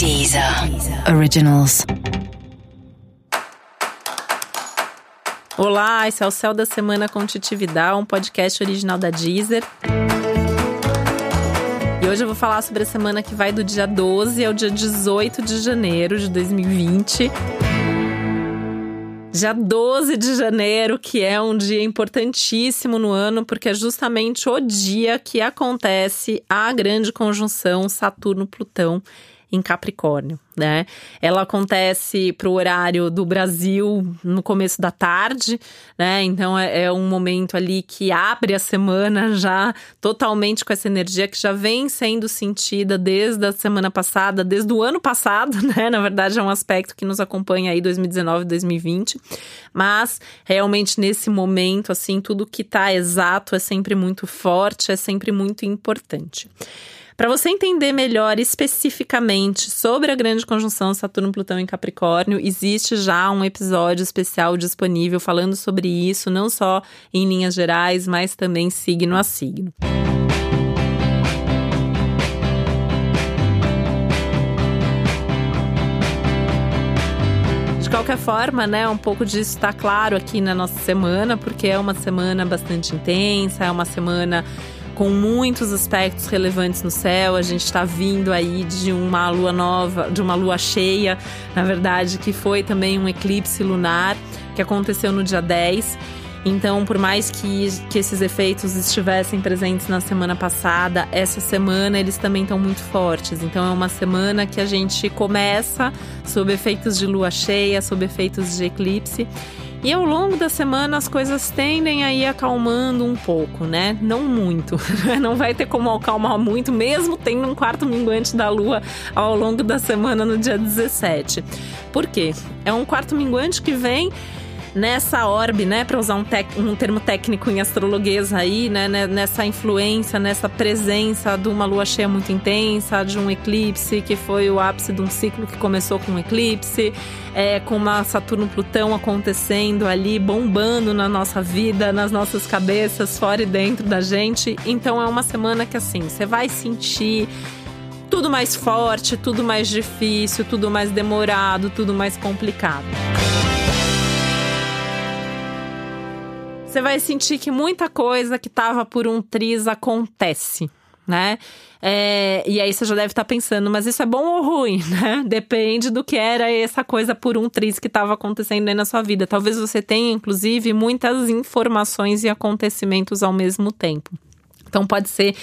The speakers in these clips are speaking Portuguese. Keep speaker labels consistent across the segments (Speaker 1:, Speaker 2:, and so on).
Speaker 1: Deezer Originals.
Speaker 2: Olá, esse é o Céu da Semana com Titividade, um podcast original da Deezer. E hoje eu vou falar sobre a semana que vai do dia 12 ao dia 18 de janeiro de 2020. Dia 12 de janeiro, que é um dia importantíssimo no ano, porque é justamente o dia que acontece a grande conjunção Saturno-Plutão em Capricórnio, né? Ela acontece para o horário do Brasil no começo da tarde, né? Então é, é, um momento ali que abre a semana já totalmente com essa energia que já vem sendo sentida desde a semana passada, desde o ano passado, né? Na verdade é um aspecto que nos acompanha aí 2019, 2020, mas realmente nesse momento assim tudo que está exato é sempre muito forte, é sempre muito importante. Para você entender melhor especificamente sobre a grande conjunção Saturno-Plutão em Capricórnio, existe já um episódio especial disponível falando sobre isso, não só em linhas gerais, mas também signo a signo. De qualquer forma, né, um pouco disso está claro aqui na nossa semana, porque é uma semana bastante intensa, é uma semana com muitos aspectos relevantes no céu. A gente está vindo aí de uma lua nova, de uma lua cheia, na verdade, que foi também um eclipse lunar que aconteceu no dia 10. Então, por mais que, que esses efeitos estivessem presentes na semana passada, essa semana eles também estão muito fortes. Então, é uma semana que a gente começa sob efeitos de lua cheia, sob efeitos de eclipse. E ao longo da semana as coisas tendem a ir acalmando um pouco, né? Não muito. Não vai ter como acalmar muito, mesmo tendo um quarto minguante da lua ao longo da semana no dia 17. Por quê? É um quarto minguante que vem nessa orbe, né, para usar um, um, termo técnico em astrologuês aí, né, né, nessa influência, nessa presença de uma lua cheia muito intensa, de um eclipse que foi o ápice de um ciclo que começou com um eclipse, é, com uma Saturno-Plutão acontecendo ali, bombando na nossa vida, nas nossas cabeças, fora e dentro da gente. Então é uma semana que assim, você vai sentir tudo mais forte, tudo mais difícil, tudo mais demorado, tudo mais complicado. Você vai sentir que muita coisa que tava por um triz acontece, né? É, e aí você já deve estar tá pensando, mas isso é bom ou ruim, né? Depende do que era essa coisa por um triz que estava acontecendo aí na sua vida. Talvez você tenha, inclusive, muitas informações e acontecimentos ao mesmo tempo. Então pode ser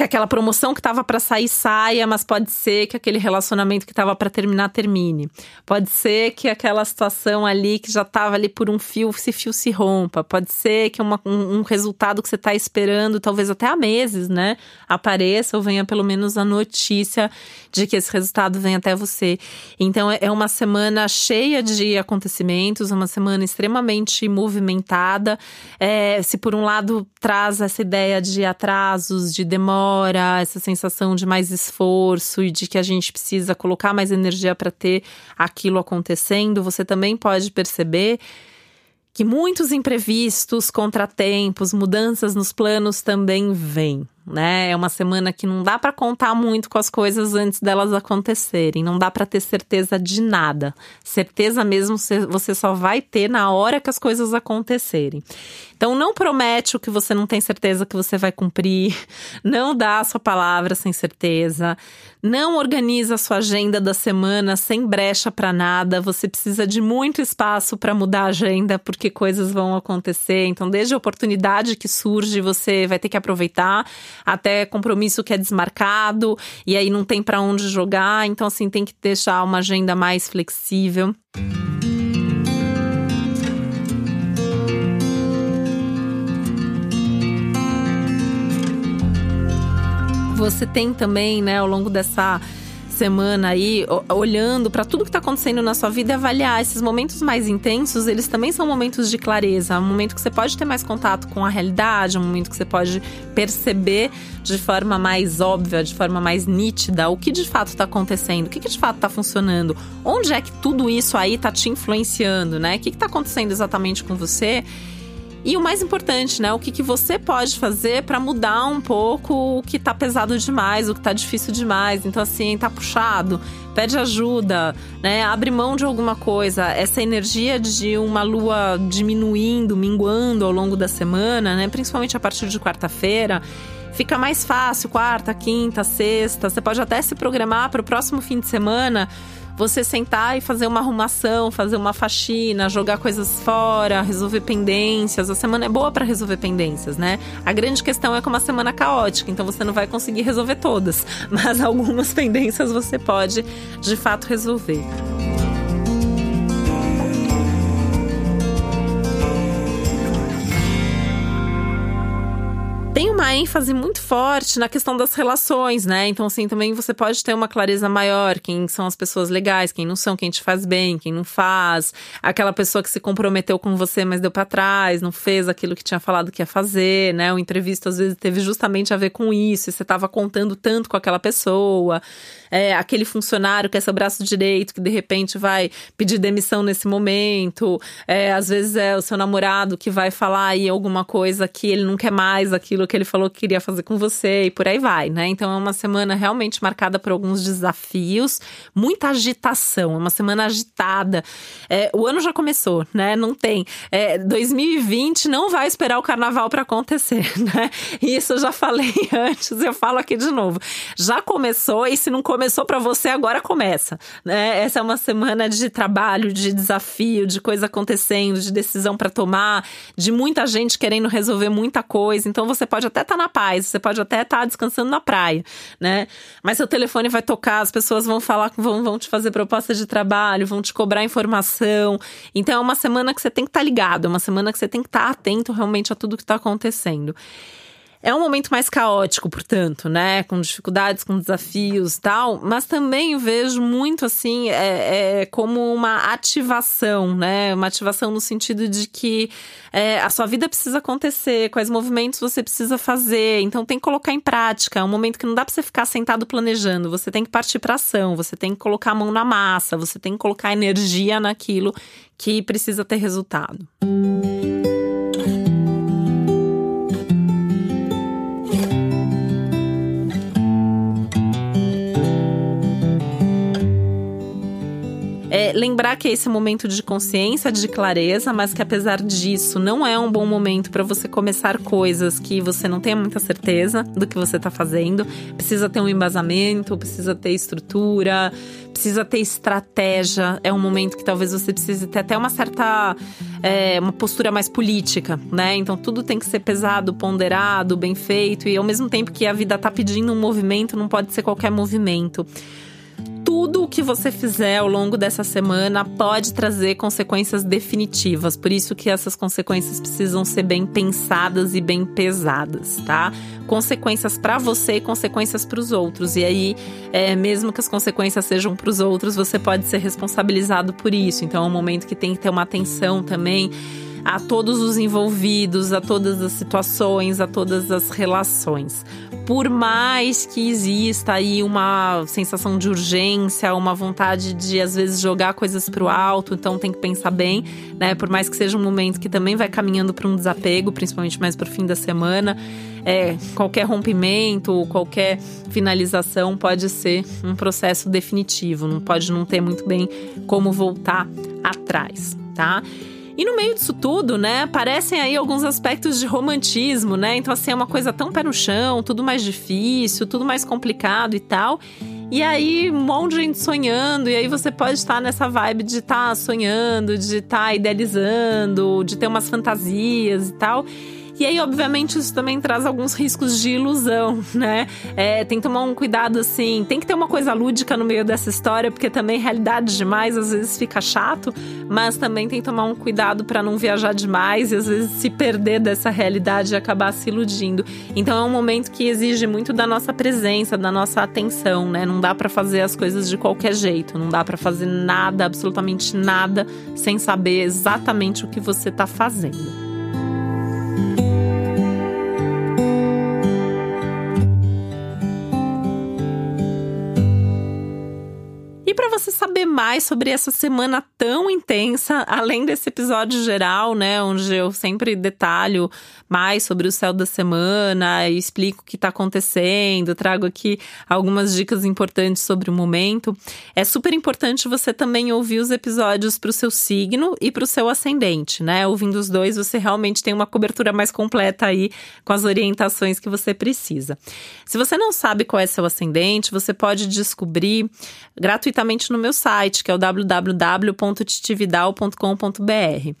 Speaker 2: que aquela promoção que estava para sair saia, mas pode ser que aquele relacionamento que estava para terminar termine. Pode ser que aquela situação ali que já estava ali por um fio, se fio se rompa. Pode ser que uma, um, um, resultado que você está esperando, talvez até há meses, né, apareça ou venha pelo menos a notícia de que esse resultado vem até você. Então é uma semana cheia de acontecimentos, uma semana extremamente movimentada. É, se por um lado traz essa ideia de atrasos, de demora essa sensação de mais esforço e de que a gente precisa colocar mais energia para ter aquilo acontecendo, você também pode perceber que muitos imprevistos, contratempos, mudanças nos planos também vêm né? É uma semana que não dá para contar muito com as coisas antes delas acontecerem, não dá para ter certeza de nada. Certeza mesmo você só vai ter na hora que as coisas acontecerem. Então não promete o que você não tem certeza que você vai cumprir, não dá a sua palavra sem certeza, não organiza a sua agenda da semana sem brecha para nada. Você precisa de muito espaço para mudar a agenda porque coisas vão acontecer. Então desde a oportunidade que surge, você vai ter que aproveitar até compromisso que é desmarcado e aí não tem para onde jogar. Então, assim, tem que deixar uma agenda mais flexível. Você tem também, né, ao longo dessa semana aí, olhando para tudo que está acontecendo na sua vida e avaliar esses momentos mais intensos, eles também são momentos de clareza, um momento que você pode ter mais contato com a realidade, um momento que você pode perceber de forma mais óbvia, de forma mais nítida, o que de fato está acontecendo, o que, que de fato está funcionando, onde é que tudo isso aí está te influenciando, né? O que está acontecendo exatamente com você? E o mais importante, né? O que, que você pode fazer para mudar um pouco o que tá pesado demais, o que tá difícil demais. Então, assim, tá puxado, pede ajuda, né? Abre mão de alguma coisa. Essa energia de uma lua diminuindo, minguando ao longo da semana, né? Principalmente a partir de quarta-feira fica mais fácil, quarta, quinta, sexta. Você pode até se programar para o próximo fim de semana você sentar e fazer uma arrumação, fazer uma faxina, jogar coisas fora, resolver pendências. A semana é boa para resolver pendências, né? A grande questão é que é uma semana caótica, então você não vai conseguir resolver todas, mas algumas pendências você pode de fato resolver. Uma ênfase muito forte na questão das relações, né? Então, assim, também você pode ter uma clareza maior: quem são as pessoas legais, quem não são, quem te faz bem, quem não faz. Aquela pessoa que se comprometeu com você, mas deu para trás, não fez aquilo que tinha falado que ia fazer, né? O entrevista às vezes teve justamente a ver com isso, e você estava contando tanto com aquela pessoa. É, aquele funcionário que é seu braço direito, que de repente vai pedir demissão nesse momento. É, às vezes é o seu namorado que vai falar aí alguma coisa que ele não quer mais aquilo que ele falou que queria fazer com você e por aí vai, né? Então é uma semana realmente marcada por alguns desafios, muita agitação, é uma semana agitada. É, o ano já começou, né? Não tem. É, 2020 não vai esperar o carnaval para acontecer, né? Isso eu já falei antes, eu falo aqui de novo. Já começou e se não começou para você, agora começa, né? Essa é uma semana de trabalho, de desafio, de coisa acontecendo, de decisão para tomar, de muita gente querendo resolver muita coisa. Então você pode até estar tá na paz, você pode até estar tá descansando na praia, né? Mas seu telefone vai tocar, as pessoas vão falar, vão, vão te fazer propostas de trabalho, vão te cobrar informação. Então é uma semana que você tem que estar tá ligado, é uma semana que você tem que estar tá atento realmente a tudo que está acontecendo. É um momento mais caótico, portanto, né? Com dificuldades, com desafios e tal, mas também vejo muito assim, é, é, como uma ativação, né? Uma ativação no sentido de que é, a sua vida precisa acontecer, quais movimentos você precisa fazer, então tem que colocar em prática. É um momento que não dá para você ficar sentado planejando, você tem que partir para ação, você tem que colocar a mão na massa, você tem que colocar energia naquilo que precisa ter resultado. Música É, lembrar que esse momento de consciência, de clareza, mas que apesar disso não é um bom momento para você começar coisas que você não tenha muita certeza do que você está fazendo. Precisa ter um embasamento, precisa ter estrutura, precisa ter estratégia. É um momento que talvez você precise ter até uma certa é, uma postura mais política, né? Então tudo tem que ser pesado, ponderado, bem feito e ao mesmo tempo que a vida está pedindo um movimento, não pode ser qualquer movimento tudo o que você fizer ao longo dessa semana pode trazer consequências definitivas. Por isso que essas consequências precisam ser bem pensadas e bem pesadas, tá? Consequências para você e consequências para os outros. E aí, é, mesmo que as consequências sejam para os outros, você pode ser responsabilizado por isso. Então é um momento que tem que ter uma atenção também a todos os envolvidos, a todas as situações, a todas as relações. Por mais que exista aí uma sensação de urgência, uma vontade de às vezes jogar coisas para o alto, então tem que pensar bem, né? Por mais que seja um momento que também vai caminhando para um desapego, principalmente mais para o fim da semana, é, qualquer rompimento, qualquer finalização pode ser um processo definitivo, não pode não ter muito bem como voltar atrás, tá? E no meio disso tudo, né, aparecem aí alguns aspectos de romantismo, né? Então, assim, é uma coisa tão pé no chão, tudo mais difícil, tudo mais complicado e tal. E aí, um monte de gente sonhando, e aí você pode estar nessa vibe de estar tá sonhando, de estar tá idealizando, de ter umas fantasias e tal. E aí, obviamente, isso também traz alguns riscos de ilusão, né? É, tem que tomar um cuidado assim. Tem que ter uma coisa lúdica no meio dessa história, porque também realidade demais às vezes fica chato, mas também tem que tomar um cuidado para não viajar demais e às vezes se perder dessa realidade e acabar se iludindo. Então é um momento que exige muito da nossa presença, da nossa atenção, né? Não dá para fazer as coisas de qualquer jeito, não dá para fazer nada, absolutamente nada, sem saber exatamente o que você está fazendo. Você saber mais sobre essa semana tão intensa, além desse episódio geral, né, onde eu sempre detalho mais sobre o céu da semana e explico o que está acontecendo, trago aqui algumas dicas importantes sobre o momento, é super importante você também ouvir os episódios para o seu signo e para o seu ascendente, né? Ouvindo os dois, você realmente tem uma cobertura mais completa aí com as orientações que você precisa. Se você não sabe qual é seu ascendente, você pode descobrir gratuitamente no meu site, que é o www.titividal.com.br.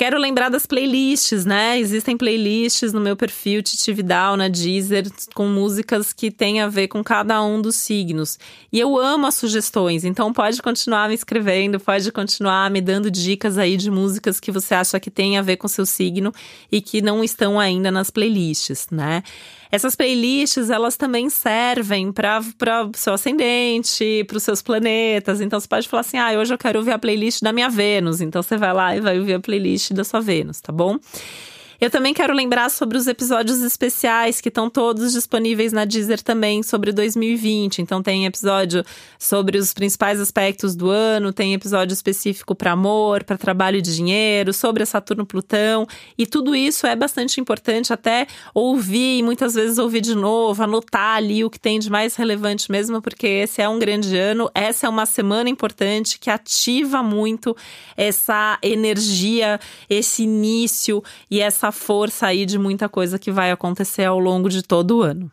Speaker 2: Quero lembrar das playlists, né? Existem playlists no meu perfil Titividal, na Deezer, com músicas que têm a ver com cada um dos signos. E eu amo as sugestões, então pode continuar me escrevendo, pode continuar me dando dicas aí de músicas que você acha que tem a ver com seu signo e que não estão ainda nas playlists, né? Essas playlists, elas também servem para o seu ascendente, para os seus planetas. Então você pode falar assim: ah, hoje eu quero ouvir a playlist da minha Vênus. Então você vai lá e vai ouvir a playlist da sua Vênus, tá bom? Eu também quero lembrar sobre os episódios especiais que estão todos disponíveis na Deezer também sobre 2020. Então tem episódio sobre os principais aspectos do ano, tem episódio específico para amor, para trabalho e dinheiro, sobre Saturno Plutão, e tudo isso é bastante importante até ouvir e muitas vezes ouvir de novo, anotar ali o que tem de mais relevante mesmo, porque esse é um grande ano, essa é uma semana importante que ativa muito essa energia, esse início e essa força aí de muita coisa que vai acontecer ao longo de todo o ano.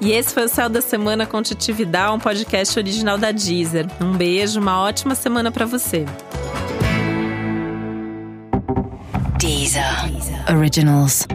Speaker 2: E esse foi o Céu da Semana com Titividade, um podcast original da Deezer. Um beijo, uma ótima semana para você.
Speaker 1: Deezer. Deezer. Originals.